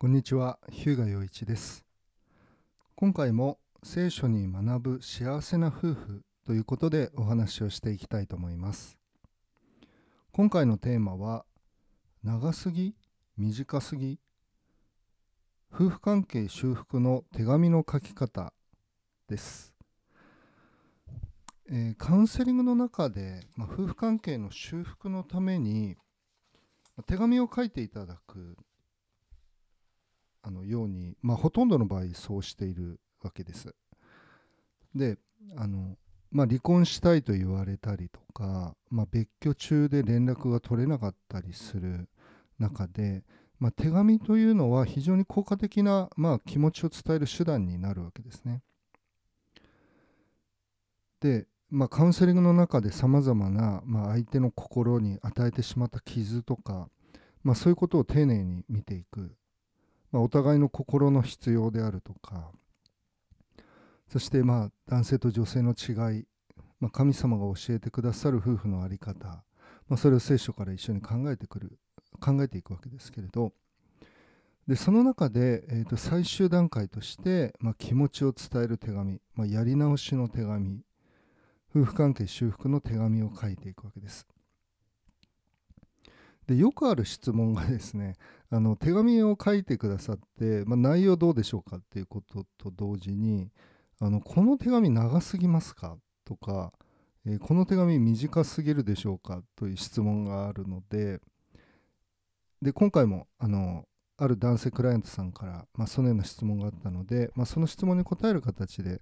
こんにちは、日向洋一です。今回も聖書に学ぶ幸せな夫婦ということでお話をしていきたいと思います。今回のテーマは、長すぎ短すぎ夫婦関係修復の手紙の書き方です。えーカウンセリングの中で、まあ、夫婦関係の修復のために手紙を書いていただくあのように、まあ、ほとんどの場合そうしているわけです。であの、まあ、離婚したいと言われたりとか、まあ、別居中で連絡が取れなかったりする中で、まあ、手紙というのは非常に効果的な、まあ、気持ちを伝える手段になるわけですね。で、まあ、カウンセリングの中でさまざまな、まあ、相手の心に与えてしまった傷とか、まあ、そういうことを丁寧に見ていくまあ、お互いの心の必要であるとかそしてまあ男性と女性の違い、まあ、神様が教えてくださる夫婦の在り方、まあ、それを聖書から一緒に考えてくる考えていくわけですけれどでその中で、えー、と最終段階として、まあ、気持ちを伝える手紙、まあ、やり直しの手紙夫婦関係修復の手紙を書いていくわけです。でよくある質問がですね あの手紙を書いてくださって、まあ、内容どうでしょうかっていうことと同時にあのこの手紙長すぎますかとか、えーこの手紙短すぎるでしょうかという質問があるのでで今回もあのある男性クライアントさんから、まあ、そのような質問があったので、まあ、その質問に答える形で、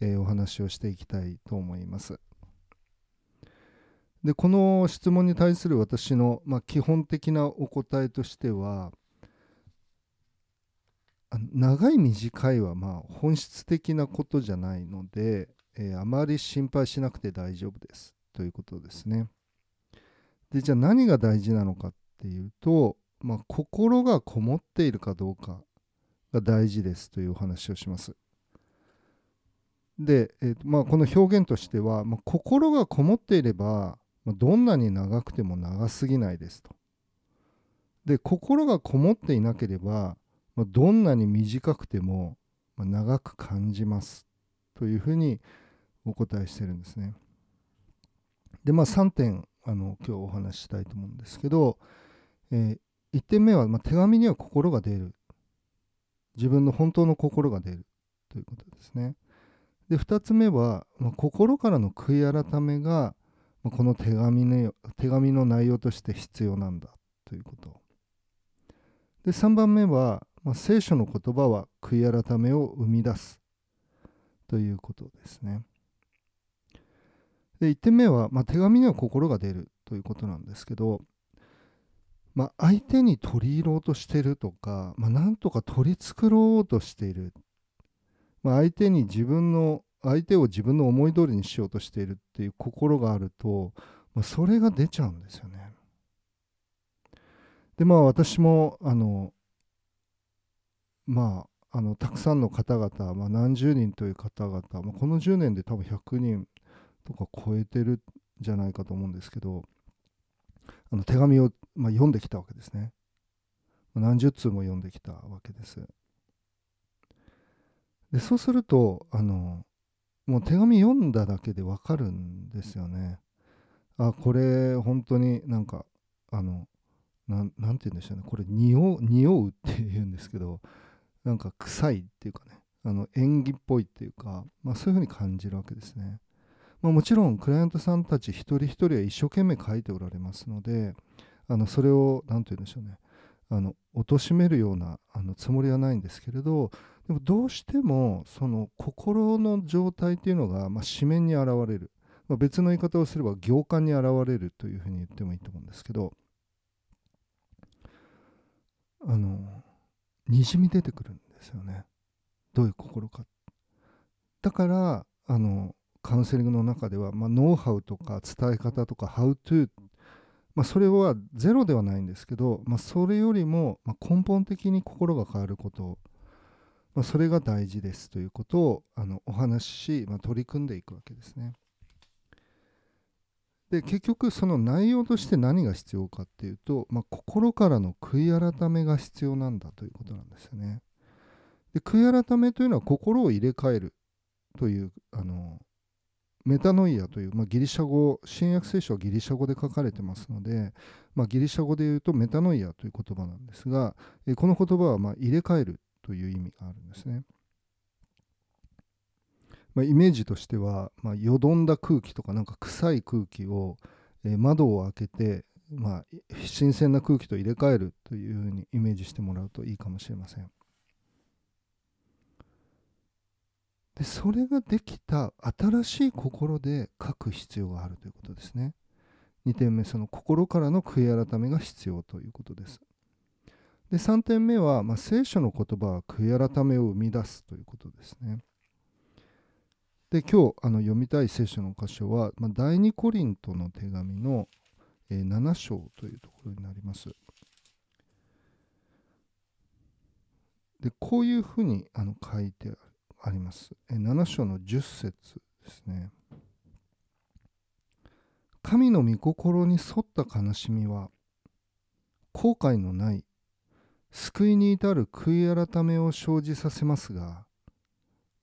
えーお話をしていきたいと思います。でこの質問に対する私の、まあ、基本的なお答えとしてはあ長い短いはまあ本質的なことじゃないので、えーあまり心配しなくて大丈夫ですということですね。でじゃあ何が大事なのかっていうと、まあ、心がこもっているかどうかが大事ですというお話をします。で、えーとまあ、この表現としては、まあ、心がこもっていれば、どんなに長くても長すぎないですと。で心がこもっていなければ、どんなに短くても、長く感じますというふうにお答えしてるんですね。でまあ3点あの今日お話ししたいと思うんですけど、え1点目は、まあ、手紙には心が出る自分の本当の心が出るということですね。で2つ目は、まあ、心からの悔い改めが、まあこの手紙の手紙の内容として必要なんだということ。で3番目は、まあ、聖書の言葉は悔い改めを生み出すということですね。で1点目は、まあ、手紙には心が出るということなんですけど、まあ、相手に取り入ろうとしてるとか、まあ、なんとか取り繕おうとしている、まあ、相手に自分の相手を自分の思い通りにしようとしているっていう心があると、まあ、それが出ちゃうんですよね。でまあ私もあのまああのたくさんの方々、まあ、何十人という方々、まあ、この10年で多分100人とか超えてるんじゃないかと思うんですけどあの手紙を、まあ、読んできたわけですね。何十通も読んできたわけです。でそうするとあのもう手紙読んだだけでわかるんですよね。あこれ本当になんかあのなんなんて言うんでしょうねこれ匂う匂うって言うんですけどなんか臭いっていうかねあの演技っぽいっていうか、まあ、そういうふうに感じるわけですね。まあ、もちろんクライアントさんたち一人一人は一生懸命書いておられますのであのそれを何て言うんでしょうねあの貶めるようなあのつもりはないんですけれどでもどうしてもその心の状態っていうのが、まあ、紙面に現れる、まあ、別の言い方をすれば行間に現れるというふうに言ってもいいと思うんですけどあのにじみ出てくるんですよね。どういう心か。だからあのカウンセリングの中では、まあ、ノウハウとか伝え方とか How to、まあ、それはゼロではないんですけど、まあ、それよりもま根本的に心が変わること、まあ、それが大事ですということをあのお話しし、まあ、取り組んでいくわけですね。で結局その内容として何が必要かっていうと、まあ、心からの悔い改めが必要なんだということなんですよね。で悔い改めというのは心を入れ替えるというあのメタノイアという、まあ、ギリシャ語新約聖書はギリシャ語で書かれてますので、まあ、ギリシャ語で言うとメタノイアという言葉なんですがえこの言葉はま入れ替えるという意味があるんですね。まあ、イメージとしては、まあ、よどんだ空気とかなんか臭い空気を、えー、窓を開けて、まあ、新鮮な空気と入れ替えるというふうにイメージしてもらうといいかもしれません。でそれができた新しい心で書く必要があるということですね。2点目その心からの悔い改めが必要ということです。で3点目は、まあ、聖書の言葉は悔い改めを生み出すということですね。で今日あの読みたい聖書の箇所は、まあ、第2コリントの手紙の、えー、7章というところになります。でこういうふうにあの書いてあります。えー、7章の10節ですね。神の御心に沿った悲しみは後悔のない救いに至る悔い改めを生じさせますが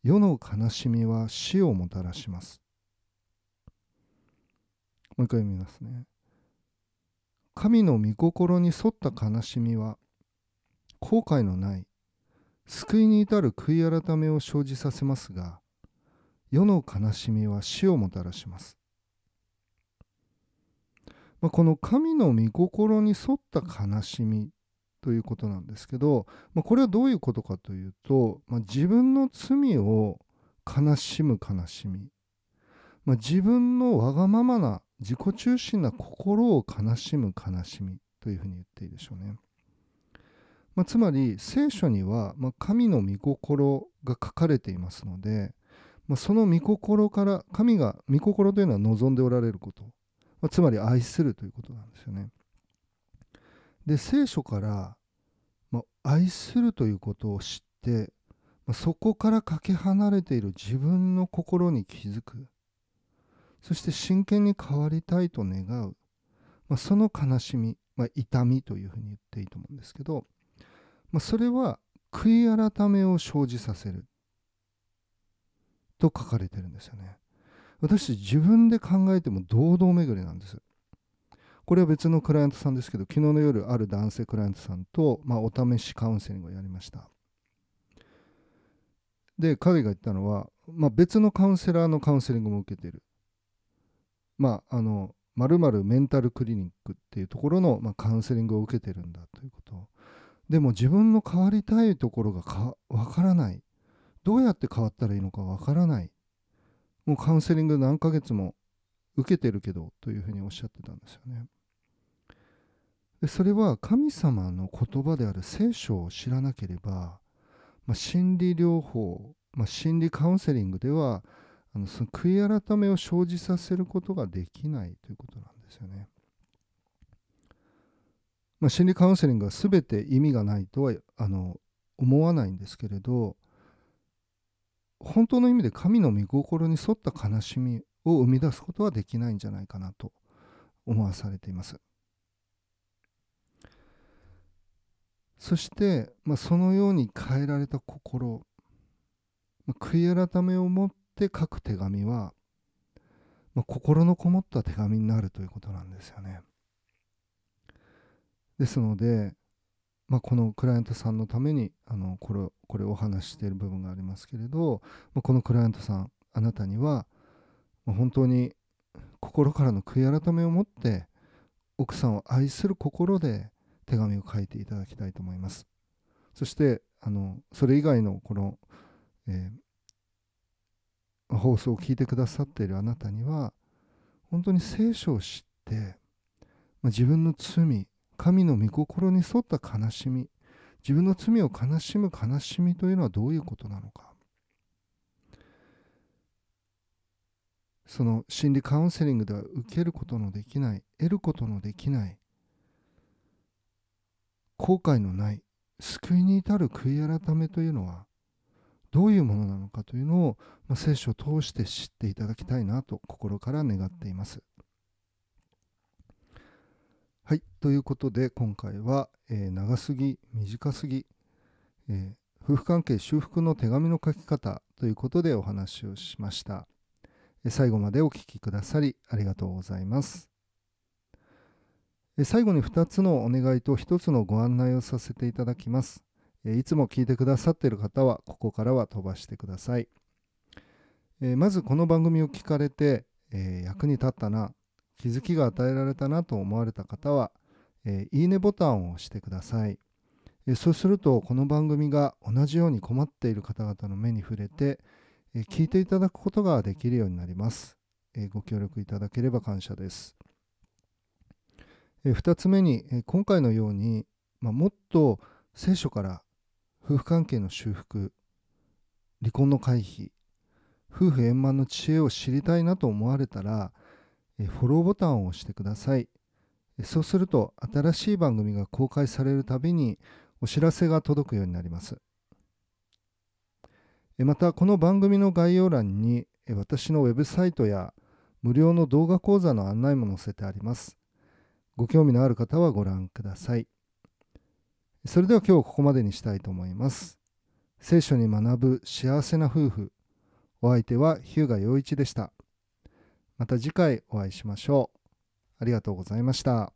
世の悲しみは死をもたらします。もう一回読みますね。神の御心に沿った悲しみは後悔のない救いに至る悔い改めを生じさせますが世の悲しみは死をもたらします。まあ、この神の御心に沿った悲しみということなんですけど、まあ、これはどういうことかというと、まあ、自分の罪を悲しむ悲しみ、まあ、自分のわがままな自己中心な心を悲しむ悲しみというふうに言っていいでしょうね。まあ、つまり聖書には、ま神の御心が書かれていますので、まその御心から神が御心というのは望んでおられること、まつまり愛するということなんですよね。で聖書から、まあ、愛するということを知って、まあ、そこからかけ離れている自分の心に気づく。そして真剣に変わりたいと願う、まあ、その悲しみ、まあ、痛みというふうに言っていいと思うんですけど、まあ、それは悔い改めを生じさせる。と書かれてるんですよね。私自分で考えても堂々巡りなんです。これは別のクライアントさんですけど、昨日の夜、ある男性クライアントさんと、まあ、お試しカウンセリングをやりました。で、彼が言ったのは、まあ、別のカウンセラーのカウンセリングも受けてる。まあ、あの、まるメンタルクリニックっていうところの、まあ、カウンセリングを受けてるんだということ。でも自分の変わりたいところがかわからない。どうやって変わったらいいのかわからない。もうカウンセリング何ヶ月も受けてるけどというふうにおっしゃってたんですよね。でそれは神様の言葉である聖書を知らなければ、まあ、心理療法、まあ、心理カウンセリングではあのその悔い改めを生じさせることができないということなんですよね。まあ、心理カウンセリングは全て意味がないとはあの思わないんですけれど本当の意味で神の御心に沿った悲しみを生み出すことはできないんじゃないかなと思わされています。そして、まあ、そのように変えられた心、まあ、悔い改めを持って書く手紙は、まあ、心のこもった手紙になるということなんですよね。ですので、まあ、このクライアントさんのためにあのこれこれお話ししている部分がありますけれど、まあ、このクライアントさんあなたには本当に心からの悔い改めを持って奥さんを愛する心で手紙を書いていただきたいと思います。そしてあのそれ以外のこの、えー、放送を聞いてくださっているあなたには本当に聖書を知って、まあ、自分の罪神の御心に沿った悲しみ自分の罪を悲しむ悲しみというのはどういうことなのかその心理カウンセリングでは受けることのできない得ることのできない後悔のない救いに至る悔い改めというのはどういうものなのかというのを、まあ、聖書を通して知っていただきたいなと心から願っています。はいということで今回は、えー長すぎ短すぎ、えー夫婦関係修復の手紙の書き方ということでお話をしました。最後までお聞きくださりありがとうございます。最後に2つのお願いと1つのご案内をさせていただきます。いつも聞いてくださっている方はここからは飛ばしてください。まずこの番組を聞かれて、役に立ったな、気づきが与えられたなと思われた方は、いいねボタンを押してください。そうするとこの番組が同じように困っている方々の目に触れて、えー聞いていただくことができるようになります。えーご協力いただければ感謝です。え2つ目に、えー今回のように、まあ、もっと聖書から夫婦関係の修復離婚の回避夫婦円満の知恵を知りたいなと思われたらえーフォローボタンを押してくださいえーそうすると新しい番組が公開されるたびにお知らせが届くようになりますえーまたこの番組の概要欄に私のウェブサイトや無料の動画講座の案内も載せてあります。ご興味のある方はご覧ください。それでは今日ここまでにしたいと思います。聖書に学ぶ幸せな夫婦。お相手は日向陽一でした。また次回お会いしましょう。ありがとうございました。